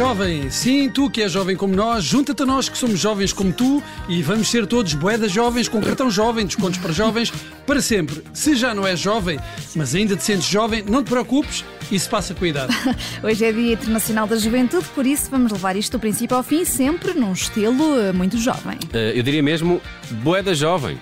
jovem, sim, tu que és jovem como nós, junta-te a nós que somos jovens como tu e vamos ser todos boedas jovens com cartão jovem, descontos para jovens, para sempre. Se já não és jovem, mas ainda te sentes jovem, não te preocupes, isso passa com a idade. Hoje é Dia Internacional da Juventude, por isso vamos levar isto do princípio ao fim, sempre num estilo eh, muito jovem. Eh, eu diria mesmo boeda jovem.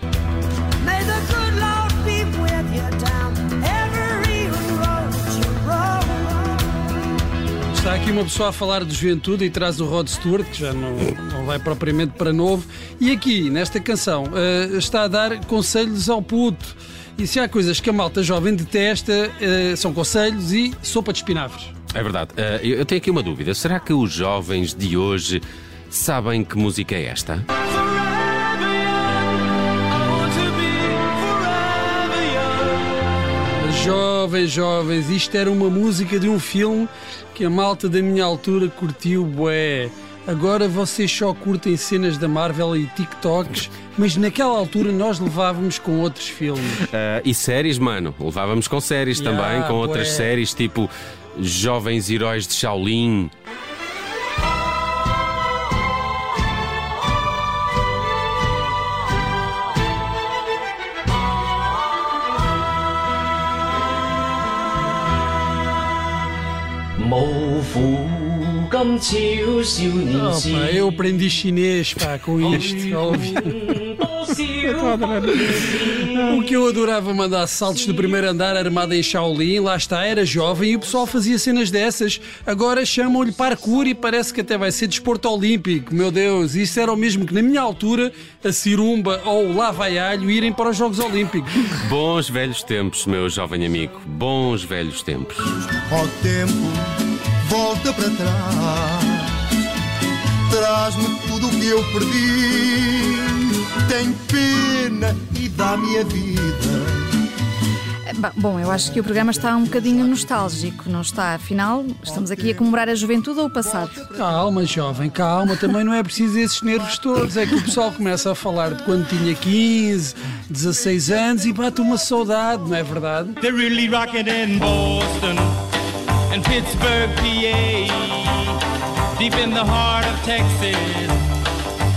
Aqui uma pessoa a falar de juventude e traz o Rod Stewart, que já não, não vai propriamente para novo, e aqui, nesta canção, eh, está a dar conselhos ao puto. E se há coisas que a malta jovem detesta, eh, são conselhos e sopa de espinafres. É verdade. Eu eu tenho aqui uma dúvida. Será que os jovens de hoje sabem que música é esta? Jovens, jovens, isto era uma música de um filme que a malta da minha altura curtiu, bué. Agora vocês só curtem cenas da Marvel e TikToks, mas naquela altura nós levávamos com outros filmes. Eh, e séries, mano? Levávamos com séries Yeah, também, com outras bué. séries tipo Jovens Heróis de Shaolin. Opa, eu aprendi chinês, pá, com isto. a ouvir. O que eu adorava mandar saltos do primeiro andar armado em Shaolin, lá está, era jovem e o pessoal fazia cenas dessas. Agora chamam-lhe parkour e parece que até vai ser desporto olímpico. Meu Deus, isso era o mesmo que na minha altura a cirumba ou o lava-alho irem para os Jogos Olímpicos. Bons velhos tempos, meu jovem amigo. Bons velhos tempos. Ó tempo, volta para trás. Traz-me tudo o que eu perdi. Tem pena e dá-me a vida. Ba- Bom, eu acho que o programa está um bocadinho nostálgico, não está? Afinal, estamos aqui a comemorar a juventude ou o passado? Calma, jovem, calma, também não é preciso esses nervos todos. É que o pessoal começa a falar de quando tinha 15, 16 anos e bate uma saudade, não é verdade? They're really rocking in Boston and Pittsburgh, PA, deep in the heart of Texas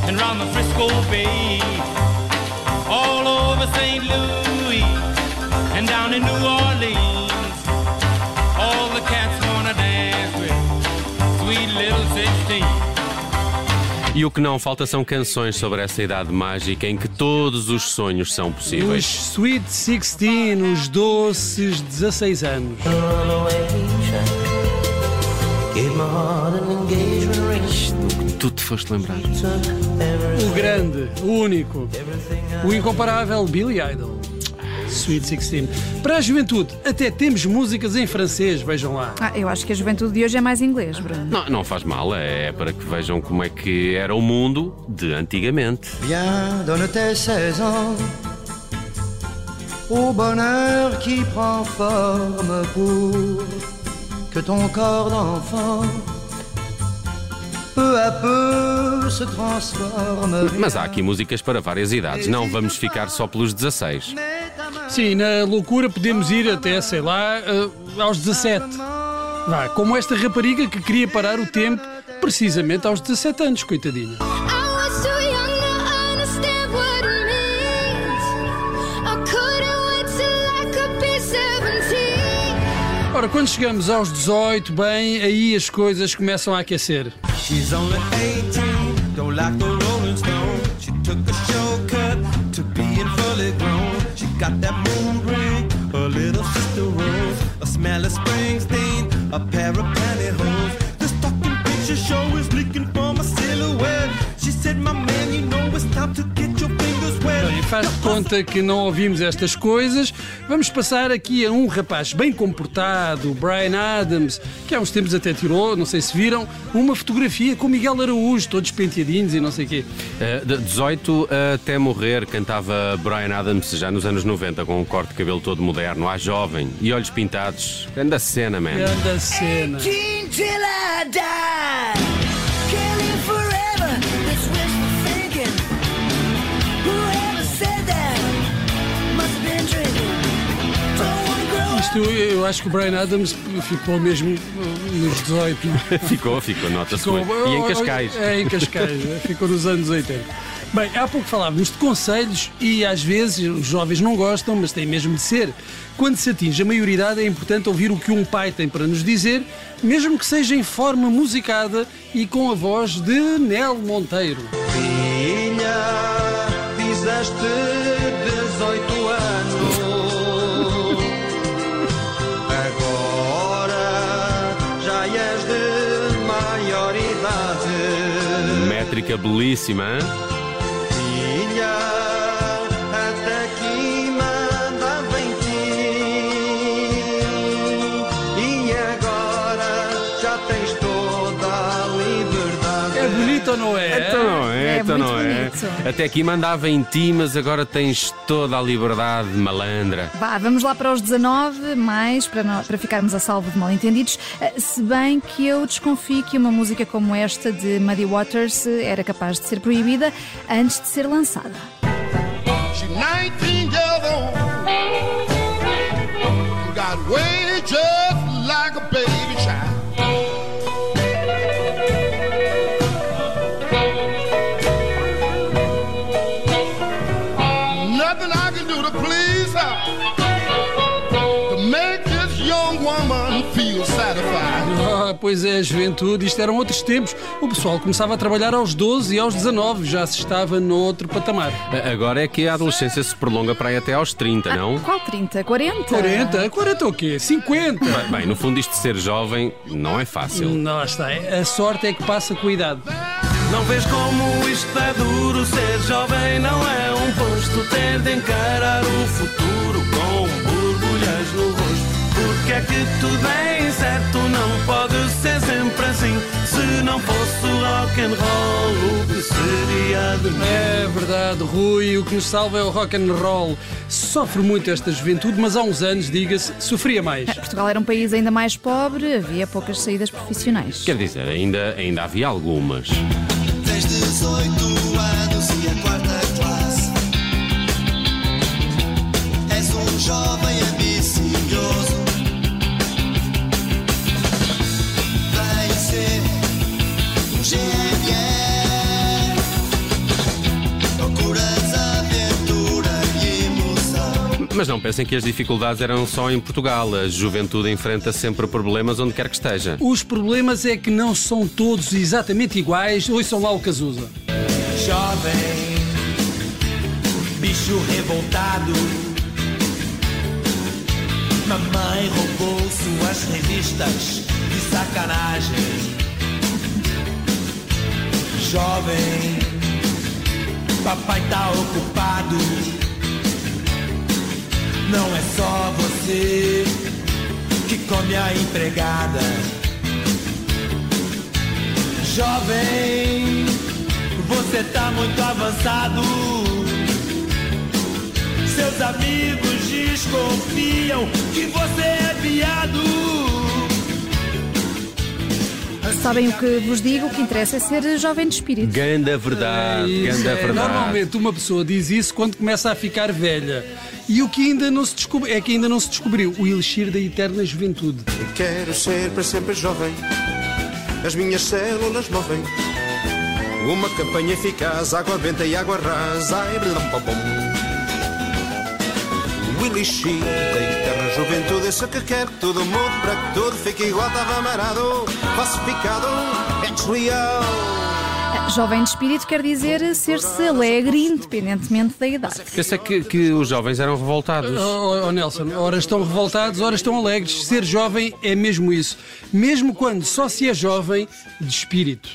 and round the Frisco Bay, E o que não falta são canções sobre essa idade mágica em que todos os sonhos são Os possíveis. Sweet 16, os doces 16 anos. Tu te foste lembrar. O grande, o único, o incomparável Billy Idol. Sweet 16. Para a juventude, até temos músicas em francês, vejam lá. Ah, eu acho que a juventude de hoje é mais inglês, Bruno. Não, não faz mal, é para que vejam como é que era o mundo de antigamente. Viens, donne tes 16 ans au bonheur qui prend forme pour que ton corps d'enfant peu à peu se transforme. Mas há aqui músicas para várias idades, não vamos ficar só pelos 16. Sim, na loucura podemos ir até, sei lá, eh, aos 17. Vá, como esta rapariga que queria parar o tempo precisamente aos 17 anos, coitadinha. I was too young to understand what it means. I couldn't wait till I could be 17. Ora, quando chegamos aos 18, bem, aí as coisas começam a aquecer. She's only 18, don't like the Rolling Stone. She took a shortcut ring, little sister Rose, a smell of Springsteen, a pair of pantyhose. This fucking picture show is leaking from faz de conta que não ouvimos estas coisas. Vamos passar aqui a um rapaz bem comportado, o Brian Adams, que há uns tempos até tirou, não sei se viram, uma fotografia com Miguel Araújo, todos penteadinhos e não sei o quê. Eh, de 18 até morrer, cantava Brian Adams já nos anos 90, com um corte de cabelo todo moderno, à jovem e olhos pintados. Grande cena, man. Grande cena. Teen till I die. Isto, eu acho que o Brian Adams ficou mesmo nos 18. não é? Ficou, ficou, nota-se. E em Cascais. É, em Cascais. ficou nos anos 80. Bem, há pouco falávamos de conselhos e às vezes os jovens não gostam, mas tem mesmo de ser. Quando se atinge a maioridade é importante ouvir o que um pai tem para nos dizer, mesmo que seja em forma musicada e com a voz de Nel Monteiro. Filha, fizeste 18 Métrica belíssima, hein? É ou não é? Então não é, É então muito não é. bonito. Até aqui mandava em ti, mas agora tens toda a liberdade malandra. Vá, vamos lá para os 19, mais para, nó- para ficarmos a salvo de mal-entendidos. Eh, Se bem que eu desconfio que uma música como esta de Muddy Waters eh, era capaz de ser proibida antes de ser lançada. She's pois é, juventude, isto eram outros tempos. O pessoal começava a trabalhar aos 12 e aos 19, já se estava noutro patamar. A- Agora é que a adolescência se prolonga para aí até aos 30, não? Qual 30? 40? 40? 40 o quê? 50? Bem, Bem, no fundo, isto de ser jovem não é fácil. Não, lá está. A sorte é que passa com a idade. Não vês como isto é duro? Ser jovem não é um posto. Tem de encarar o futuro com borbulhas no rosto. Porque é que tudo é incerto? Seria de mim? É verdade, Rui, o que nos salva é o rock and roll. Sofre muito esta juventude, mas há uns anos, diga-se, sofria mais. Portugal era um país ainda mais pobre, havia poucas saídas profissionais. Quer dizer, ainda, ainda havia algumas. Tens 18 não pensem que as dificuldades eram só em Portugal. A juventude enfrenta sempre problemas onde quer que esteja. Os problemas é que não são todos exatamente iguais. Ouçam lá o Cazuza. Jovem, bicho revoltado. Mamãe roubou suas revistas de sacanagem. Jovem, papai tá ocupado. Não é só você que come a empregada. Jovem, você tá muito avançado. Seus amigos desconfiam que você é viado. Sabem o que vos digo? O que interessa é ser jovem de espírito. Ganda verdade, Isso, ganda é. verdade. Normalmente uma pessoa diz isso quando começa a ficar velha. E o que ainda não se descobriu é que ainda não se descobriu o elixir da eterna juventude. Quero ser para sempre jovem. As minhas células movem. Uma campanha eficaz, água benta e água rasa. Blum, bum. O elixir da eterna juventude. Isso que quero que tudo mude para que tudo fique igual. Estava amarado, falsificado, é real. Jovem de espírito quer dizer ser-se alegre, independentemente da idade. Pensei que, que os jovens eram revoltados. Oh, oh, Nelson, ora estão revoltados, ora estão alegres. Ser jovem é mesmo isso. Mesmo quando só se é jovem de espírito.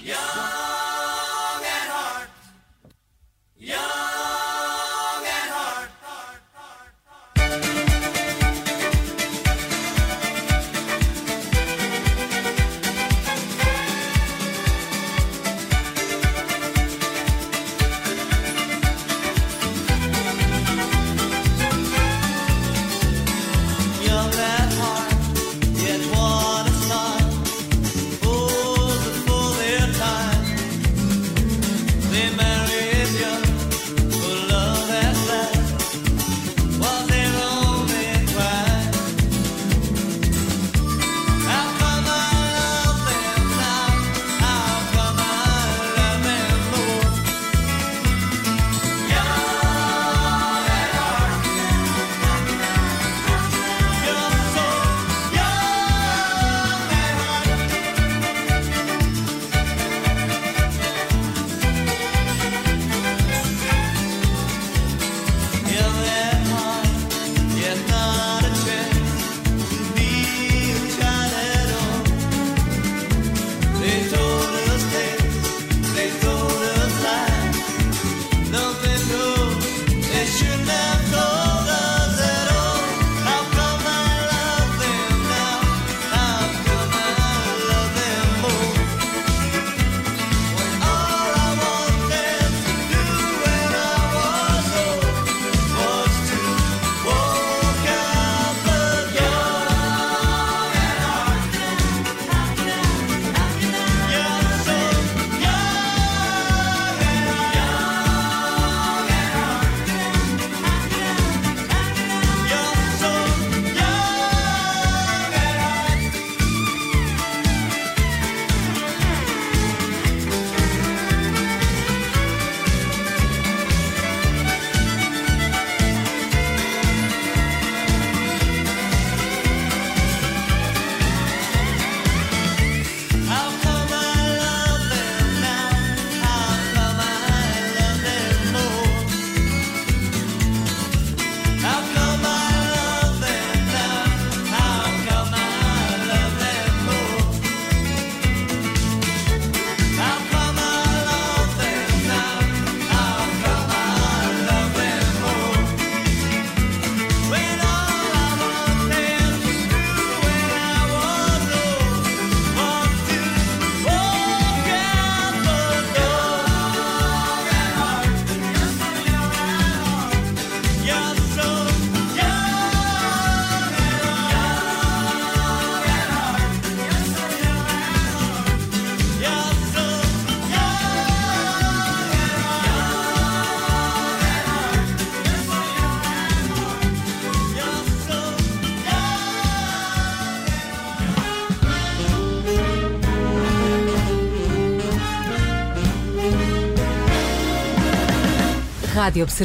Radio Observador.